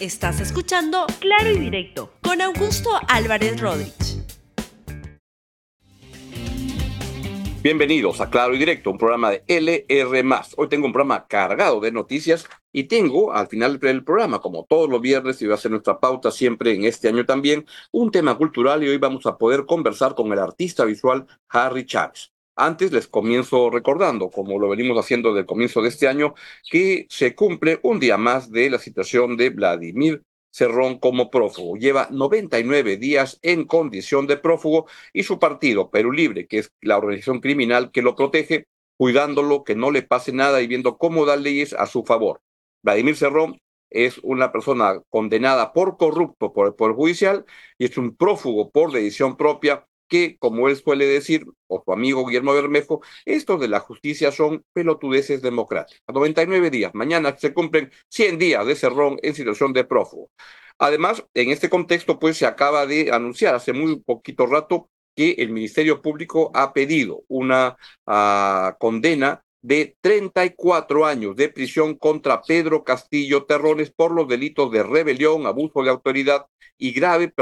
Estás escuchando Claro y Directo con Augusto Álvarez Rodríguez. Bienvenidos a Claro y Directo, un programa de LR. Hoy tengo un programa cargado de noticias y tengo al final del programa, como todos los viernes, y va a ser nuestra pauta siempre en este año también, un tema cultural y hoy vamos a poder conversar con el artista visual Harry Chávez. Antes les comienzo recordando, como lo venimos haciendo desde el comienzo de este año, que se cumple un día más de la situación de Vladimir Cerrón como prófugo. Lleva 99 días en condición de prófugo y su partido, Perú Libre, que es la organización criminal que lo protege, cuidándolo, que no le pase nada y viendo cómo da leyes a su favor. Vladimir Cerrón es una persona condenada por corrupto por el Poder Judicial y es un prófugo por decisión propia que, como él suele decir, o su amigo Guillermo Bermejo, estos de la justicia son pelotudeces democráticas. A 99 días, mañana se cumplen 100 días de Cerrón en situación de prófugo. Además, en este contexto, pues se acaba de anunciar hace muy poquito rato que el Ministerio Público ha pedido una ah, condena de 34 años de prisión contra Pedro Castillo Terrones por los delitos de rebelión, abuso de autoridad y grave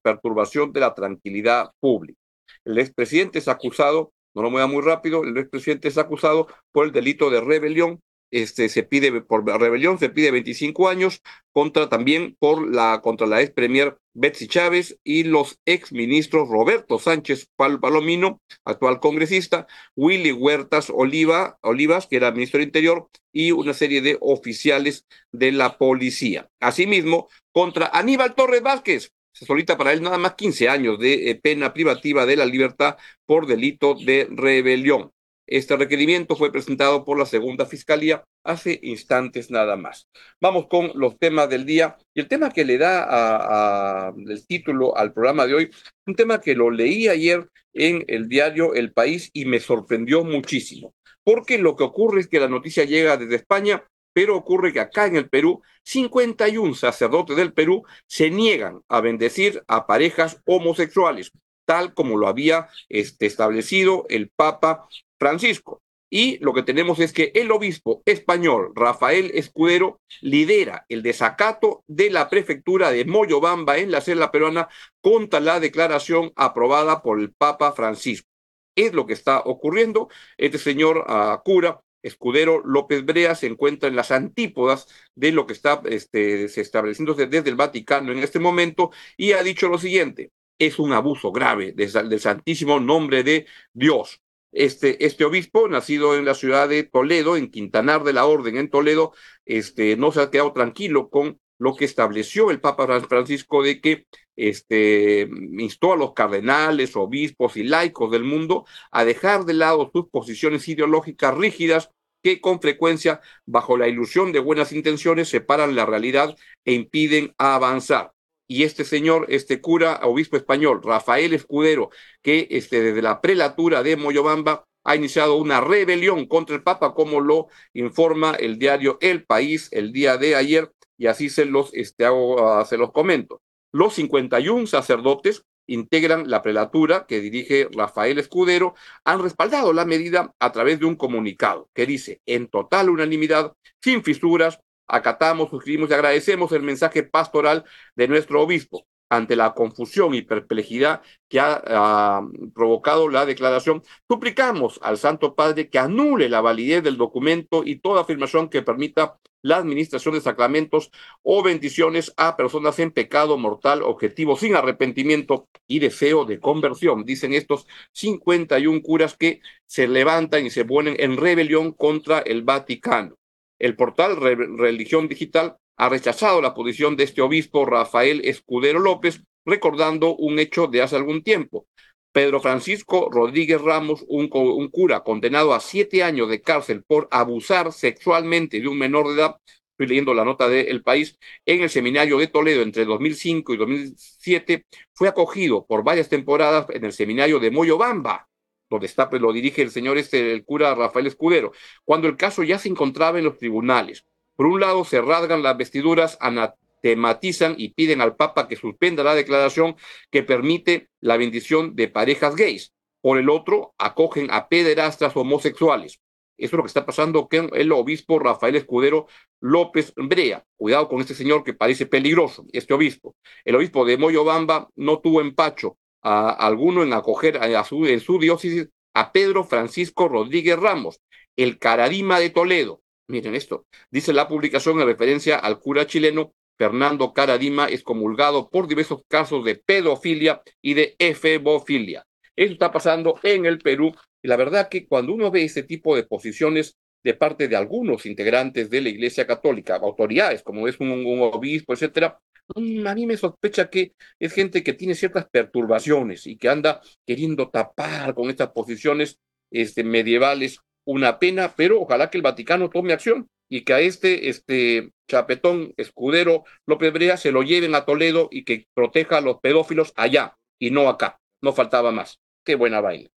perturbación de la tranquilidad pública. El expresidente es acusado, no lo mueva muy rápido, el expresidente es acusado por el delito de rebelión, este, se pide por rebelión, se pide 25 años, contra también por la, contra la ex premier Betsy Chávez y los ex ministros Roberto Sánchez Palomino, actual congresista, Willy Huertas Oliva, Olivas, que era ministro del Interior, y una serie de oficiales de la policía. Asimismo, contra Aníbal Torres Vázquez, se solicita para él nada más 15 años de eh, pena privativa de la libertad por delito de rebelión. Este requerimiento fue presentado por la segunda fiscalía hace instantes nada más. Vamos con los temas del día. Y el tema que le da el título al programa de hoy, un tema que lo leí ayer en el diario El País y me sorprendió muchísimo, porque lo que ocurre es que la noticia llega desde España, pero ocurre que acá en el Perú, 51 sacerdotes del Perú se niegan a bendecir a parejas homosexuales tal como lo había este, establecido el Papa Francisco. Y lo que tenemos es que el obispo español Rafael Escudero lidera el desacato de la prefectura de Moyobamba en la selva peruana contra la declaración aprobada por el Papa Francisco. Es lo que está ocurriendo. Este señor uh, cura Escudero López Brea se encuentra en las antípodas de lo que está este, estableciéndose desde el Vaticano en este momento y ha dicho lo siguiente, es un abuso grave del santísimo nombre de Dios. Este, este obispo, nacido en la ciudad de Toledo, en Quintanar de la Orden, en Toledo, este, no se ha quedado tranquilo con lo que estableció el Papa Francisco de que este, instó a los cardenales, obispos y laicos del mundo a dejar de lado sus posiciones ideológicas rígidas que con frecuencia, bajo la ilusión de buenas intenciones, separan la realidad e impiden avanzar y este señor, este cura, obispo español, Rafael Escudero, que este, desde la prelatura de Moyobamba ha iniciado una rebelión contra el Papa, como lo informa el diario El País el día de ayer, y así se los, este, hago, ah, se los comento. Los 51 sacerdotes integran la prelatura que dirige Rafael Escudero, han respaldado la medida a través de un comunicado que dice, en total unanimidad, sin fisuras, acatamos, suscribimos y agradecemos el mensaje pastoral de nuestro obispo ante la confusión y perplejidad que ha, ha, provocado la declaración, suplicamos al Santo Padre que anule la validez del documento y toda afirmación que permita la administración de sacramentos o bendiciones a personas en pecado mortal, objetivo sin arrepentimiento y deseo de conversión. Dicen estos 51 curas que se levantan y se ponen en rebelión contra el Vaticano. El portal Religión Digital ha rechazado la posición de este obispo Rafael Escudero López, recordando un hecho de hace algún tiempo. Pedro Francisco Rodríguez Ramos, un, cura condenado a siete años de cárcel por abusar sexualmente de un menor de edad, estoy leyendo la nota del País, en el seminario de Toledo entre 2005 y 2007, fue acogido por varias temporadas en el seminario de Moyobamba, donde está, pues lo dirige el señor este, el cura Rafael Escudero, cuando el caso ya se encontraba en los tribunales. Por un lado, se rasgan las vestiduras, anatematizan y piden al Papa que suspenda la declaración que permite la bendición de parejas gays. Por el otro, acogen a pederastas homosexuales. Eso es lo que está pasando con el obispo Rafael Escudero López Brea. Cuidado con este señor que parece peligroso, este obispo. El obispo de Moyobamba no tuvo empacho a, alguno en acoger su, en su diócesis a Pedro Francisco Rodríguez Ramos, el Caradima de Toledo. Miren esto, dice la publicación en referencia al cura chileno Fernando Caradima, excomulgado por diversos casos de pedofilia y de efebofilia. Eso está pasando en el Perú y la verdad que cuando uno ve este tipo de posiciones de parte de algunos integrantes de la Iglesia Católica, autoridades como es un, un obispo, etcétera, a mí me sospecha que es gente que tiene ciertas perturbaciones y que anda queriendo tapar con estas posiciones este, medievales una pena, pero ojalá que el Vaticano tome acción y que a este, este chapetón escudero López Brea se lo lleven a Toledo y que proteja a los pedófilos allá y no acá. No faltaba más. Qué buena baile.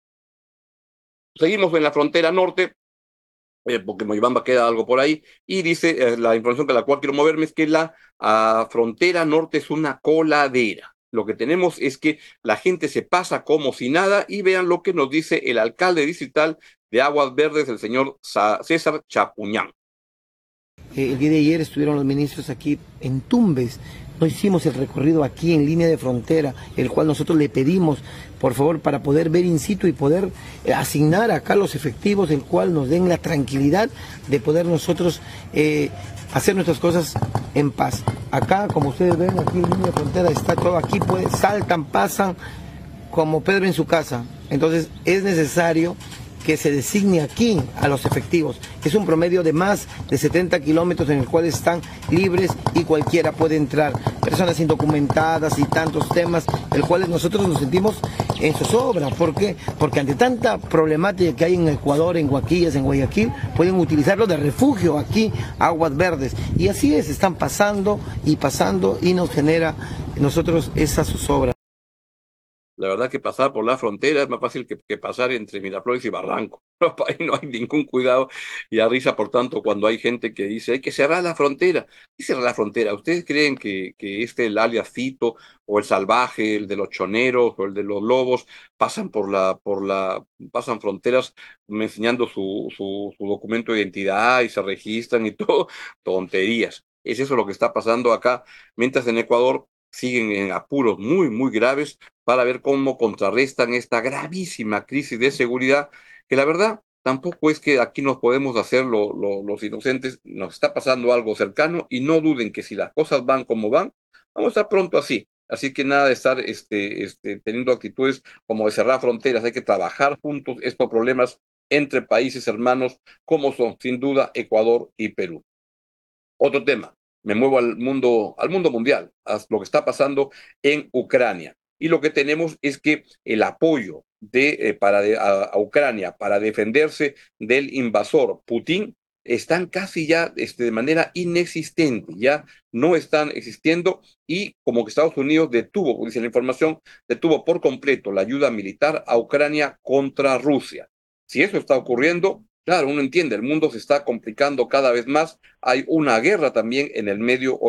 Seguimos en la frontera norte, eh, porque Moyobamba queda algo por ahí, y dice, eh, la información con la cual quiero moverme es que la ah, frontera norte es una coladera. Lo que tenemos es que la gente se pasa como si nada y vean lo que nos dice el alcalde distrital de Aguas Verdes, el señor César Chapuñán. Eh, el día de ayer estuvieron los ministros aquí en Tumbes no hicimos el recorrido aquí en línea de frontera, el cual nosotros le pedimos, por favor, para poder ver in situ y poder eh, asignar acá los efectivos, el cual nos den la tranquilidad de poder nosotros eh, hacer nuestras cosas en paz. Acá, como ustedes ven, aquí en línea de frontera está todo, aquí pues, saltan, pasan como Pedro en su casa. Entonces es necesario que se designe aquí a los efectivos. Es un promedio de más de 70 kilómetros en el cual están libres y cualquiera puede entrar. Personas indocumentadas y tantos temas, el cuales nosotros nos sentimos en zozobra. ¿Por qué? Porque ante tanta problemática que hay en Ecuador, en Guaquillas, en Guayaquil, pueden utilizarlo de refugio aquí, aguas verdes. Y así es, están pasando y pasando y nos genera nosotros esa zozobra. La verdad que pasar por la frontera es más fácil que, pasar entre Miraflores y Barranco. Ahí no hay ningún cuidado y a risa, por tanto, cuando hay gente que dice hay que cerrar la frontera. ¿Qué cerrar la frontera? ¿Ustedes creen que, este, el alias Fito o el salvaje, el de los choneros o el de los lobos, pasan por la, por la, pasan fronteras enseñando su, su documento de identidad y se registran y todo? Tonterías. Es eso lo que está pasando acá, mientras en Ecuador siguen en apuros muy, muy graves para ver cómo contrarrestan esta gravísima crisis de seguridad, que la verdad tampoco es que aquí nos podemos hacer los inocentes, nos está pasando algo cercano y no duden que si las cosas van como van, vamos a estar pronto así. Así que nada de estar este, este, teniendo actitudes como de cerrar fronteras, hay que trabajar juntos estos problemas entre países hermanos como son sin duda Ecuador y Perú. Otro tema, me muevo al mundo, al mundo mundial, a lo que está pasando en Ucrania. Y lo que tenemos es que el apoyo de, eh, para a, Ucrania para defenderse del invasor Putin están casi ya este, de manera inexistente, ya no están existiendo y como que Estados Unidos detuvo, dice la información, detuvo por completo la ayuda militar a Ucrania contra Rusia. Si eso está ocurriendo, claro, uno entiende, el mundo se está complicando cada vez más, hay una guerra también en el Medio,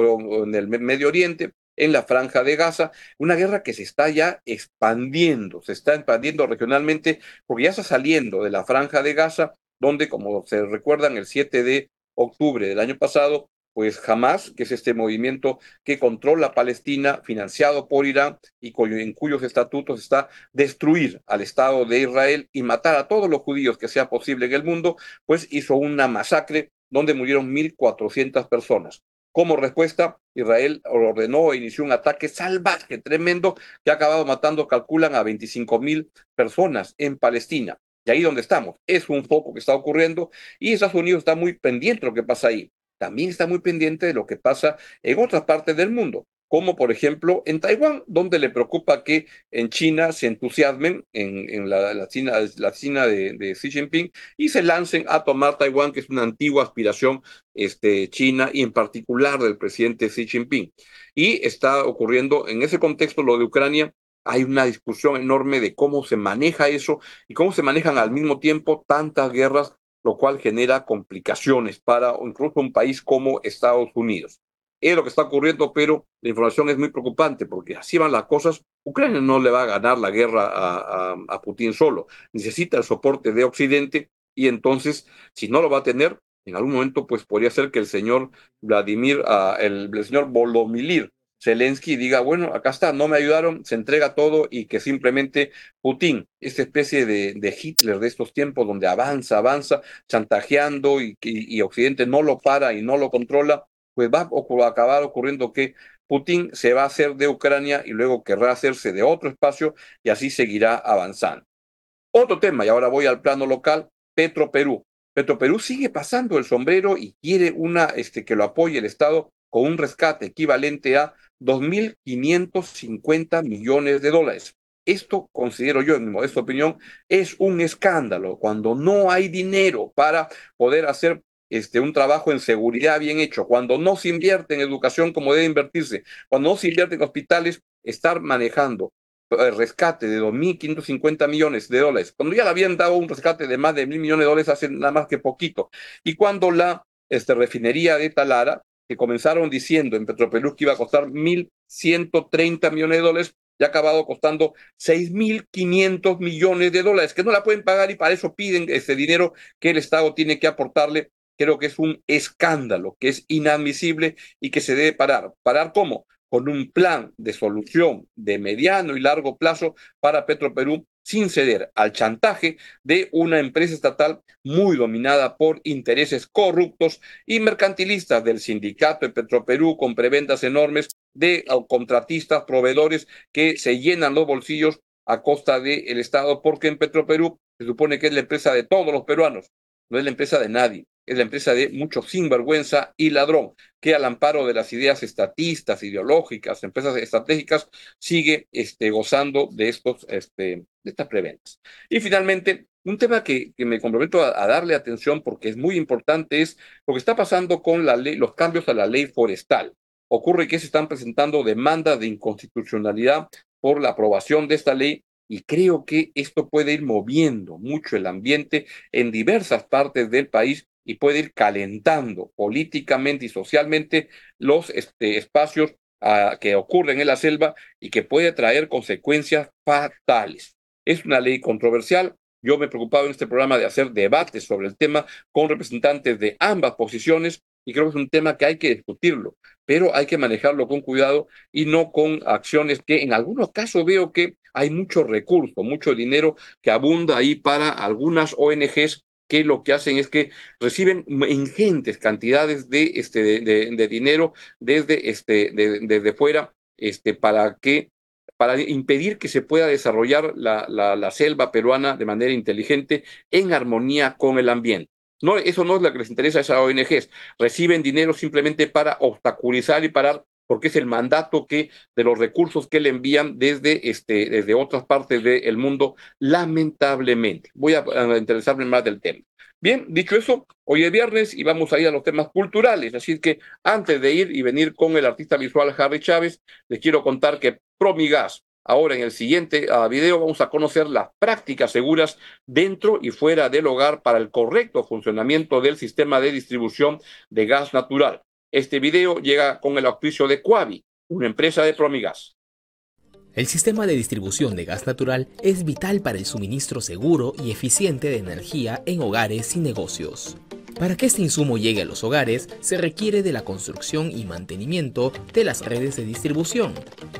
en el Medio Oriente, en la franja de Gaza, una guerra que se está ya expandiendo, se está expandiendo regionalmente, porque ya está saliendo de la franja de Gaza, donde, como se recuerdan, el 7 de octubre del año pasado, pues Hamas, que es este movimiento que controla Palestina, financiado por Irán y en cuyos estatutos está destruir al Estado de Israel y matar a todos los judíos que sea posible en el mundo, pues hizo una masacre donde murieron 1.400 personas. Como respuesta, Israel ordenó e inició un ataque salvaje, tremendo, que ha acabado matando, calculan, a 25 mil personas en Palestina. Y ahí donde estamos, es un foco que está ocurriendo y Estados Unidos está muy pendiente de lo que pasa ahí. También está muy pendiente de lo que pasa en otras partes del mundo como por ejemplo en Taiwán, donde le preocupa que en China se entusiasmen en, la, China, de, Xi Jinping y se lancen a tomar Taiwán, que es una antigua aspiración este, china y en particular del presidente Xi Jinping. Y está ocurriendo en ese contexto lo de Ucrania. Hay una discusión enorme de cómo se maneja eso y cómo se manejan al mismo tiempo tantas guerras, lo cual genera complicaciones para incluso un país como Estados Unidos es lo que está ocurriendo, pero la información es muy preocupante porque así van las cosas. Ucrania no le va a ganar la guerra a, Putin solo, necesita el soporte de Occidente y entonces, si no lo va a tener, en algún momento, pues podría ser que el señor Vladimir, uh, el, el, señor Volodymyr Zelensky diga, bueno, acá está, no me ayudaron, se entrega todo y que simplemente Putin, esta especie de, Hitler de estos tiempos donde avanza, avanza, chantajeando y, Occidente no lo para y no lo controla, pues va a acabar ocurriendo que Putin se va a hacer de Ucrania y luego querrá hacerse de otro espacio y así seguirá avanzando. Otro tema, y ahora voy al plano local, Petro Perú. Petro Perú sigue pasando el sombrero y quiere una, este, que lo apoye el Estado con un rescate equivalente a 2.550 millones de dólares. Esto, considero yo, en mi modesta opinión, es un escándalo. Cuando no hay dinero para poder hacer este, un trabajo en seguridad bien hecho, cuando no se invierte en educación como debe invertirse, cuando no se invierte en hospitales, estar manejando el rescate de 2.550 millones de dólares, cuando ya le habían dado un rescate de más de mil millones de dólares hace nada más que poquito, y cuando la este, refinería de Talara, que comenzaron diciendo en Petroperú que iba a costar 1.130 millones de dólares, ya ha acabado costando 6.500 millones de dólares, que no la pueden pagar y para eso piden ese dinero que el Estado tiene que aportarle. Creo que es un escándalo, que es inadmisible y que se debe parar. ¿Parar cómo? Con un plan de solución de mediano y largo plazo para Petroperú sin ceder al chantaje de una empresa estatal muy dominada por intereses corruptos y mercantilistas del sindicato de Petroperú con prebendas enormes de contratistas, proveedores que se llenan los bolsillos a costa del Estado, porque en Petroperú se supone que es la empresa de todos los peruanos, no es la empresa de nadie es la empresa de mucho sinvergüenza y ladrón, que al amparo de las ideas estatistas, ideológicas, empresas estratégicas, sigue este, gozando de, estos, este, de estas preventas. Y finalmente, un tema que, que me comprometo a, a, darle atención porque es muy importante es lo que está pasando con la ley, los cambios a la ley forestal. Ocurre que se están presentando demandas de inconstitucionalidad por la aprobación de esta ley y creo que esto puede ir moviendo mucho el ambiente en diversas partes del país y puede ir calentando políticamente y socialmente los este, espacios uh, que ocurren en la selva y que puede traer consecuencias fatales. Es una ley controversial. Yo me he preocupado en este programa de hacer debates sobre el tema con representantes de ambas posiciones y creo que es un tema que hay que discutirlo, pero hay que manejarlo con cuidado y no con acciones que en algunos casos veo que hay mucho recurso, mucho dinero que abunda ahí para algunas ONGs que lo que hacen es que reciben ingentes cantidades de, este, de, dinero desde, este, de, desde fuera este, para que para impedir que se pueda desarrollar la, la, la, selva peruana de manera inteligente en armonía con el ambiente. No, eso no es lo que les interesa a esas ONGs. Reciben dinero simplemente para obstaculizar y parar porque es el mandato que de los recursos que le envían desde, este, desde otras partes del mundo, lamentablemente. Voy a, interesarme más del tema. Bien, dicho eso, hoy es viernes y vamos a ir a los temas culturales, así que antes de ir y venir con el artista visual Harry Chávez, les quiero contar que Promigas, ahora en el siguiente uh, video vamos a conocer las prácticas seguras dentro y fuera del hogar para el correcto funcionamiento del sistema de distribución de gas natural. Este video llega con el auspicio de Coavi, una empresa de Promigas. El sistema de distribución de gas natural es vital para el suministro seguro y eficiente de energía en hogares y negocios. Para que este insumo llegue a los hogares, se requiere de la construcción y mantenimiento de las redes de distribución,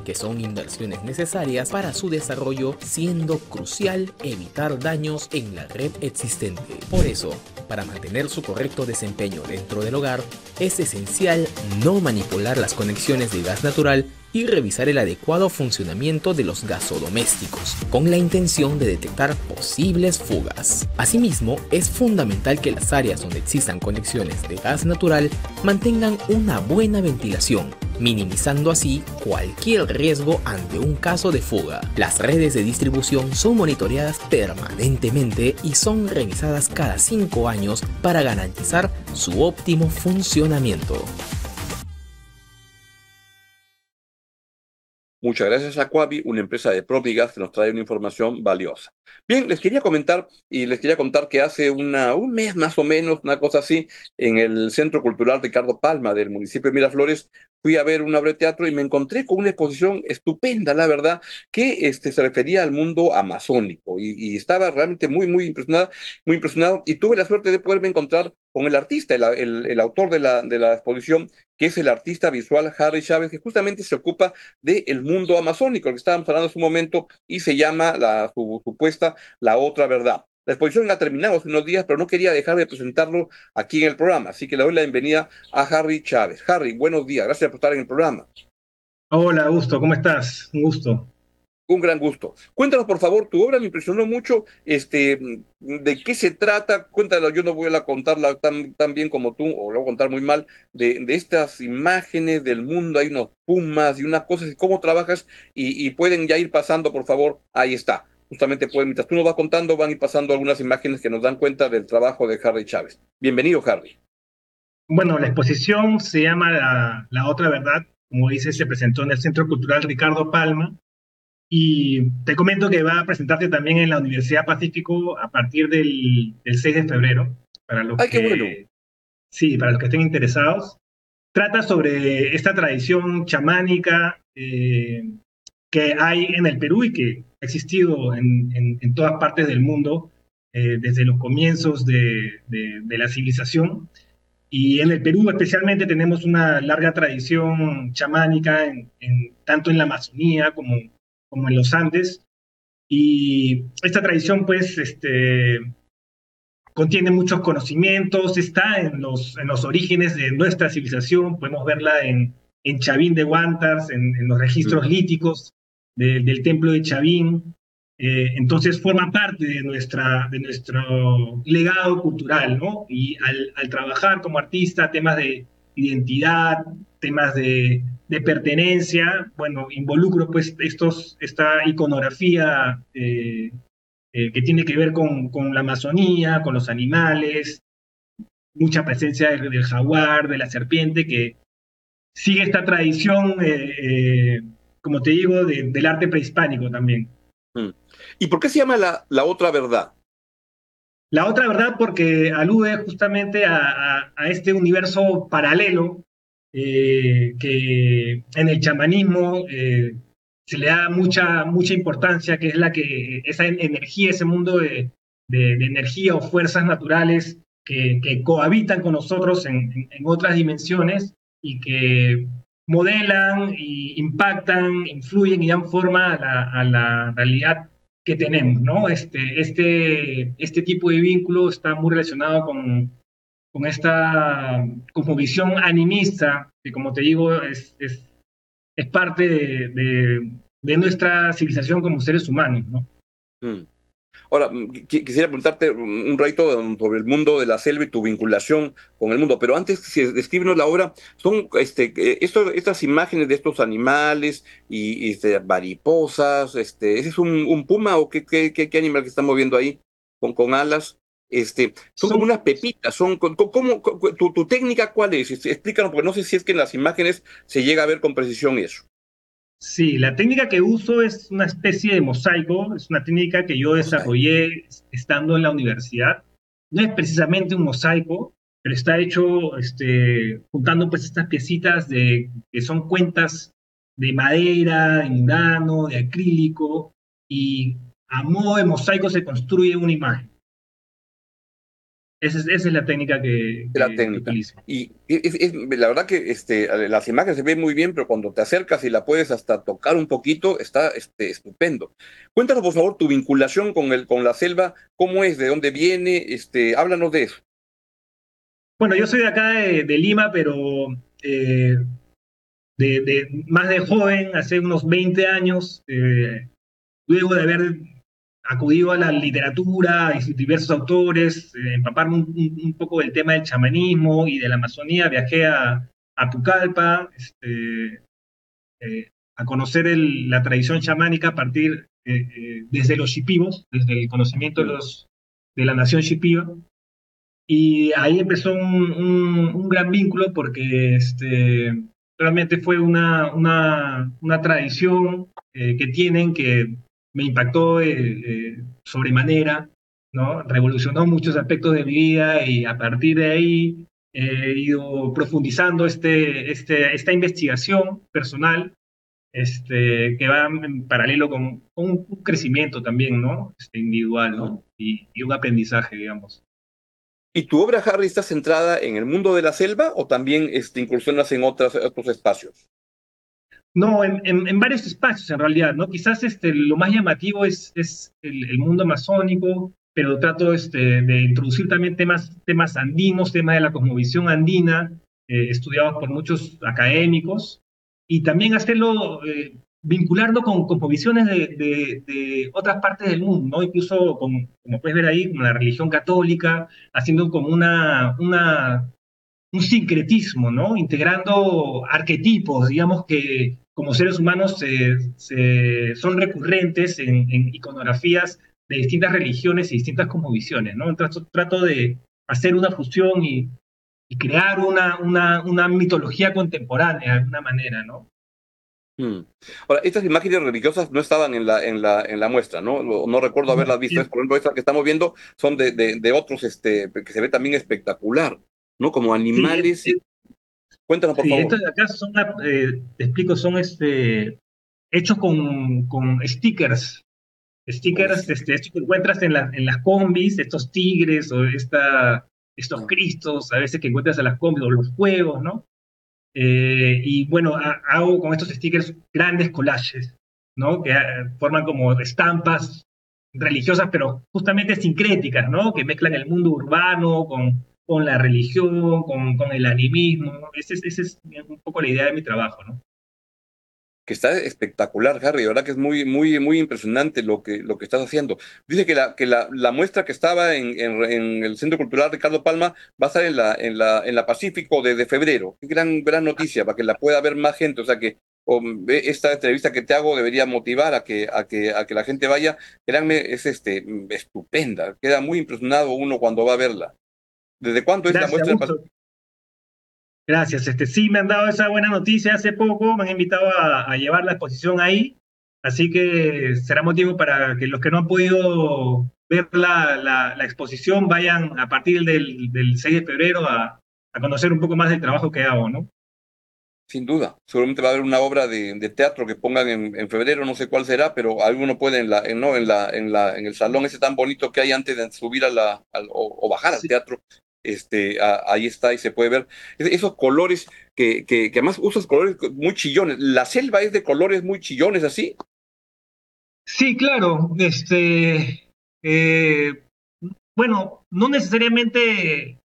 que son inversiones necesarias para su desarrollo, siendo crucial evitar daños en la red existente. Por eso, para mantener su correcto desempeño dentro del hogar, es esencial no manipular las conexiones de gas natural y revisar el adecuado funcionamiento de los gasodomésticos, con la intención de detectar posibles fugas. Asimismo, es fundamental que las áreas donde existan conexiones de gas natural mantengan una buena ventilación, minimizando así cualquier riesgo ante un caso de fuga. Las redes de distribución son monitoreadas permanentemente y son revisadas cada 5 años para garantizar su óptimo funcionamiento. Muchas gracias a Quavi, una empresa de Propigas que nos trae una información valiosa. Bien, les quería comentar y les quería contar que hace una, un mes más o menos, una cosa así, en el Centro Cultural Ricardo Palma del municipio de Miraflores, fui a ver una obra de teatro y me encontré con una exposición estupenda, la verdad, que este, se refería al mundo amazónico y, estaba realmente muy, muy impresionada, muy impresionado y tuve la suerte de poderme encontrar con el artista, el, el, autor de la, de la exposición, que es el artista visual Harry Chávez, que justamente se ocupa del mundo amazónico, el que estábamos hablando hace un momento, y se llama la, su supuesta La Otra Verdad. La exposición ha terminado hace unos días, pero no quería dejar de presentarlo aquí en el programa, así que le doy la bienvenida a Harry Chávez. Harry, buenos días, gracias por estar en el programa. Hola, Augusto, ¿cómo estás? Un gusto. Un gran gusto. Cuéntanos, por favor, tu obra me impresionó mucho. Este, ¿De qué se trata? Cuéntanos, yo no voy a contarla tan, tan bien como tú, o lo voy a contar muy mal, de, de, estas imágenes del mundo. Hay unos pumas y unas cosas, y cómo trabajas, y, y pueden ya ir pasando, por favor. Ahí está justamente pueden, mientras tú nos vas contando, van a ir pasando algunas imágenes que nos dan cuenta del trabajo de Harry Chávez. Bienvenido, Harry. Bueno, la exposición se llama La, Otra Verdad, como dice, se presentó en el Centro Cultural Ricardo Palma. Y te comento que va a presentarte también en la Universidad Pacífico a partir del, 6 de febrero. Para los Ay, qué bueno. Sí, para los que estén interesados. Trata sobre esta tradición chamánica eh, que hay en el Perú y que ha existido en, en, todas partes del mundo eh, desde los comienzos de, de, la civilización. Y en el Perú especialmente tenemos una larga tradición chamánica, en, tanto en la Amazonía como, como en los Andes. Y esta tradición pues este, contiene muchos conocimientos, está en los, en los orígenes de nuestra civilización, podemos verla en, en Chavín de Huántar, en, en los registros líticos, del templo de Chavín. Eh, entonces forma parte de, nuestra, de nuestro legado cultural, ¿no? Y al, trabajar como artista temas de identidad, temas de, pertenencia, bueno, involucro pues estos, esta iconografía eh, eh, que tiene que ver con, con, la Amazonía, con los animales, mucha presencia del, jaguar, de la serpiente, que sigue esta tradición como te digo, del arte prehispánico también. Mm. ¿Y por qué se llama la, la otra verdad? La otra verdad porque alude justamente a, este universo paralelo eh, que en el chamanismo eh, se le da mucha, mucha importancia, que es la que esa energía, ese mundo de, de, energía o fuerzas naturales que, que cohabitan con nosotros en, en, otras dimensiones y que modelan, y impactan, influyen y dan forma a la, realidad que tenemos, ¿no? Este, este, este tipo de vínculo está muy relacionado con, con esta como visión animista, que como te digo, es, es, es parte de, de, nuestra civilización como seres humanos, ¿no? Mm. Ahora, mm, quisiera preguntarte un ratito sobre el mundo de la selva y tu vinculación con el mundo, pero antes, si descríbenos la obra, son este, eh, estas imágenes de estos animales y, este, mariposas, este, ¿ese es un, puma o qué, qué, qué, animal que estamos viendo ahí con, con alas? Este, son, como unas pepitas, son, ¿cómo, tu, tu, técnica cuál es? Este, explícanos, porque no sé si es que en las imágenes se llega a ver con precisión eso. Sí, la técnica que uso es una especie de mosaico, es una técnica que yo desarrollé estando en la universidad. No es precisamente un mosaico, pero está hecho este, juntando pues estas piecitas de, que son cuentas de madera, de murano, de acrílico, y a modo de mosaico se construye una imagen. Esa es, la técnica que, la técnica. utilizo. Y la verdad que este, las imágenes se ven muy bien, pero cuando te acercas y la puedes hasta tocar un poquito, está este, estupendo. Cuéntanos, por favor, tu vinculación con, el, con la selva, cómo es, de dónde viene, este, háblanos de eso. Bueno, yo soy de acá de, Lima, pero eh, de, más de joven, hace unos 20 años, eh, luego de haber acudido a la literatura, a diversos autores, eh, empaparme un, poco del tema del chamanismo y de la Amazonía, viajé a, a Pucallpa, este, eh, a conocer la tradición chamánica a partir, eh, desde los shipibos, desde el conocimiento de, los, de la nación shipiba. Y ahí empezó un, gran vínculo porque este, realmente fue una, una, una tradición que tienen que me impactó eh, eh, sobremanera, ¿no? Revolucionó muchos aspectos de mi vida y a partir de ahí he ido profundizando este, este, esta investigación personal este, que va en paralelo con, un crecimiento también, ¿no? Este, individual, ¿no? Y, un aprendizaje, digamos. ¿Y tu obra, Harry, está centrada en el mundo de la selva o también este, incursionas en otros espacios? No, en, en, varios espacios en realidad, ¿no? Quizás este, lo más llamativo es, es el, mundo amazónico, pero trato este, de introducir también temas, temas andinos, temas de la cosmovisión andina, eh, estudiados por muchos académicos, y también hacerlo, eh, vincularlo con, con visiones de, de, otras partes del mundo, ¿no? incluso con, como puedes ver ahí, con la religión católica, haciendo como una, una, un sincretismo, ¿no? integrando arquetipos, digamos que como seres humanos se, son recurrentes en, iconografías de distintas religiones y distintas visiones, ¿no? Trato, trato de hacer una fusión y, y crear una, una, una mitología contemporánea de alguna manera, ¿no? Hmm. Ahora, estas imágenes religiosas no estaban en la, en la, en la muestra, ¿no? No, recuerdo haberlas visto. Por ejemplo, estas que estamos viendo son de, de, otros, este, que se ve también espectacular, ¿no? Como animales. Cuéntanos, por favor. Estos de acá son, eh, te explico, son este, hechos con, con stickers. Stickers este, estos que encuentras en, la, en las combis, estos tigres o esta, estos cristos, a veces que encuentras en las combis o los juegos, ¿no? Eh, y bueno, hago con estos stickers grandes collages, ¿no? Que ah, forman como estampas religiosas, pero justamente sincréticas, ¿no? Que mezclan el mundo urbano con, con la religión, con, el animismo. Esa es, es un poco la idea de mi trabajo, ¿no? que está espectacular, Harry, que es muy, muy, muy impresionante lo que, lo que estás haciendo. Dice que la, que la, muestra que estaba en, en, el Centro Cultural Ricardo Palma va a estar en la, en la, en la Pacífico desde febrero. Qué gran, gran noticia para que la pueda ver más gente. O sea que esta entrevista que te hago debería motivar a que, a que, a que la gente vaya. Créanme, es este, estupenda. Queda muy impresionado uno cuando va a verla. ¿Desde cuándo es la muestra? Gracias. Este, sí, me han dado esa buena noticia hace poco, me han invitado a, llevar la exposición ahí, así que será motivo para que los que no han podido ver la, la, exposición vayan a partir del, del 6 de febrero a, a, conocer un poco más del trabajo que hago, ¿no? Sin duda, seguramente va a haber una obra de, de teatro que pongan en, en, febrero, no sé cuál será, pero alguno puede en la, en, ¿no? en la, en la, en el salón ese tan bonito que hay antes de subir a la, o, bajar al teatro, este, ahí está y se puede ver esos colores que, que, que, además usas colores muy chillones. ¿La selva es de colores muy chillones así? Sí, claro. Este, eh, bueno, no necesariamente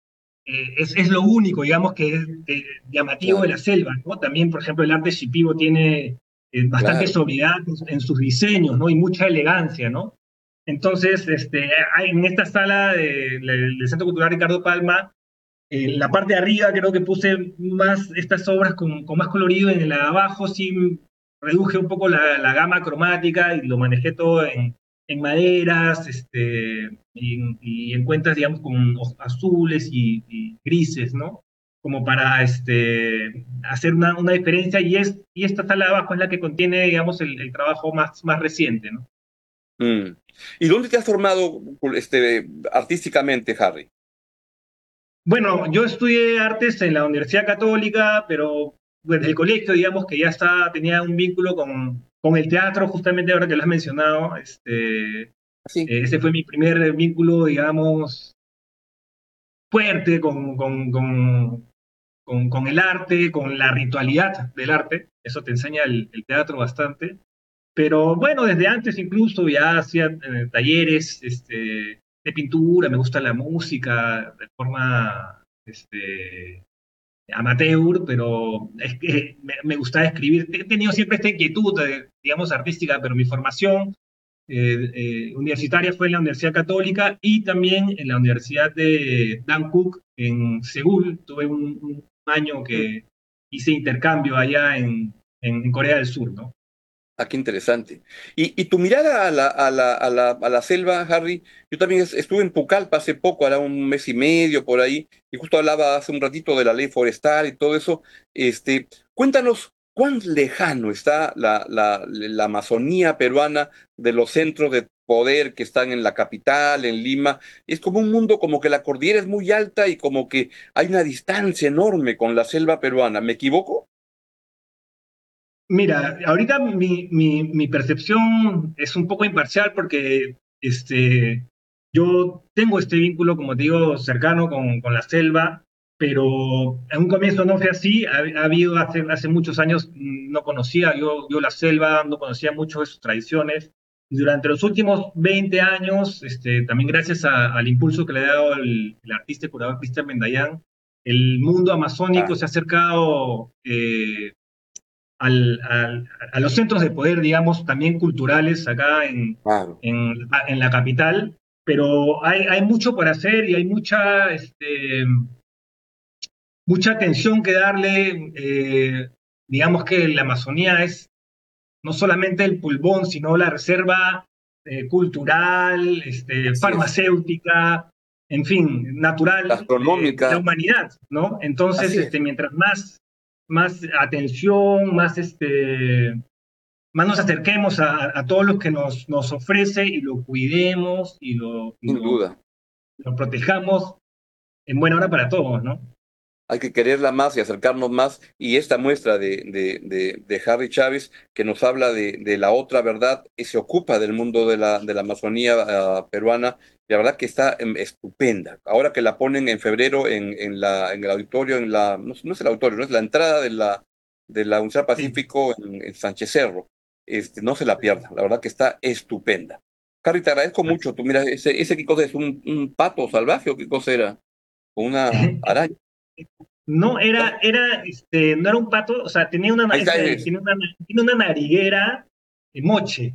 eh, es, es, lo único, digamos, que es llamativo de la selva, ¿no? También, por ejemplo, el arte shipibo tiene eh, bastante sobriedad en sus diseños, ¿no? Y mucha elegancia, ¿no? Entonces, este, en esta sala del Centro Cultural Ricardo Palma, en la parte de arriba creo que puse más estas obras con, más colorido, en la de abajo sí reduje un poco la, gama cromática y lo manejé todo en, maderas este, y, en cuentas, digamos, con azules y, grises, ¿no? Como para este, hacer una, diferencia y, es, y esta sala de abajo es la que contiene, digamos, el, trabajo más reciente, ¿no? Mm. ¿Y dónde te has formado este, artísticamente, Harry? Bueno, yo estudié artes en la Universidad Católica, pero desde el colegio, digamos que ya está, tenía un vínculo con, con el teatro, justamente ahora que lo has mencionado. Este, Ese fue mi primer vínculo, digamos, fuerte con, con, con, con, el arte, con la ritualidad del arte. Eso te enseña el teatro bastante. Pero bueno, desde antes incluso ya hacía eh, talleres este, de pintura, me gusta la música de forma este, amateur, pero es que me, me gustaba escribir. He tenido siempre esta inquietud, digamos, artística, pero mi formación eh, eh, universitaria fue en la Universidad Católica y también en la Universidad de Dankook en Seúl. Tuve un, año que hice intercambio allá en Corea del Sur, ¿no? Ah, qué interesante. Y, y tu mirada a la, a, la, a, la, a la selva, Harry, yo también estuve en Pucallpa hace poco, ahora un mes y medio por ahí, y justo hablaba hace un ratito de la ley forestal y todo eso. Este, cuéntanos cuán lejano está la, Amazonía peruana de los centros de poder que están en la capital, en Lima. Es como un mundo como que la cordillera es muy alta y como que hay una distancia enorme con la selva peruana. ¿Me equivoco? Mira, ahorita mi, mi, mi percepción es un poco imparcial porque este, yo tengo este vínculo, como te digo, cercano con, con la selva, pero en un comienzo no fue así. Ha, habido hace, hace muchos años, mm, no conocía yo, yo la selva, no conocía mucho de sus tradiciones. Durante los últimos 20 años, este, también gracias al impulso que le ha dado el, artista y curador Cristian Mendayán, el mundo amazónico se ha acercado eh, al, a los centros de poder, digamos, también culturales acá en, en, en, la capital, pero hay, hay mucho por hacer y hay mucha, este, mucha atención que darle. Eh, digamos que la Amazonía es no solamente el pulmón, sino la reserva eh, cultural, este, farmacéutica, en fin, natural de la humanidad, ¿no? Entonces, este, mientras más, más atención, más este, más nos acerquemos a, a todo lo que nos, nos ofrece y lo cuidemos y lo, Sin duda. lo protejamos en buena hora para todos, ¿no? Hay que quererla más y acercarnos más. Y esta muestra de, de, de, Harry Chávez, que nos habla de, la otra verdad, y se ocupa del mundo de la, de la Amazonía uh, peruana, la verdad que está um, estupenda. Ahora que la ponen en febrero en, en, la, en el auditorio, en la, no, es el auditorio, no es la entrada de la, de la Universidad Pacífico en, en, Sánchez Cerro. Este, no se la pierda, la verdad que está estupenda. Harry, te agradezco mucho. Tú mira, ese, ese qué cosa es, un, un pato salvaje o qué cosa era? Una araña. No, era, era, este, no era un pato, o sea, tenía una, este, tiene una, tiene una nariguera de moche.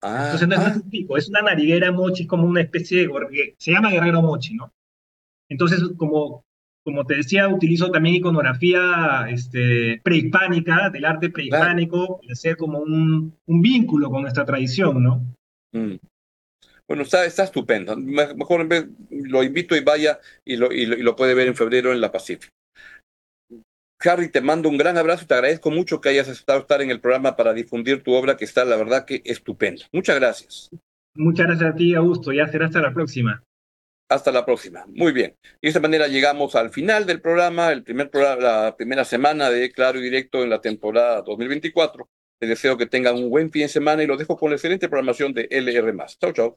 Ah, Entonces no, es ah. un pico, es una nariguera moche, como una especie de, se llama guerrero moche, ¿no? Entonces, como, como te decía, utilizo también iconografía este, prehispánica, del arte prehispánico, para hacer como un, un, vínculo con nuestra tradición, ¿no? Mm. Bueno, está, está estupendo. Mejor en vez, lo invito y vaya y lo, y lo, puede ver en febrero en la Pacífica. Harry, te mando un gran abrazo y te agradezco mucho que hayas estado estar en el programa para difundir tu obra, que está, la verdad, que estupenda. Muchas gracias. Muchas gracias a ti, Augusto. Ya será hasta la próxima. Hasta la próxima. Muy bien. Y de esta manera llegamos al final del programa, el primer programa, la primera semana de Claro y Directo en la temporada 2024. Les deseo que tengan un buen fin de semana y los dejo con la excelente programación de LR. Chau, chau.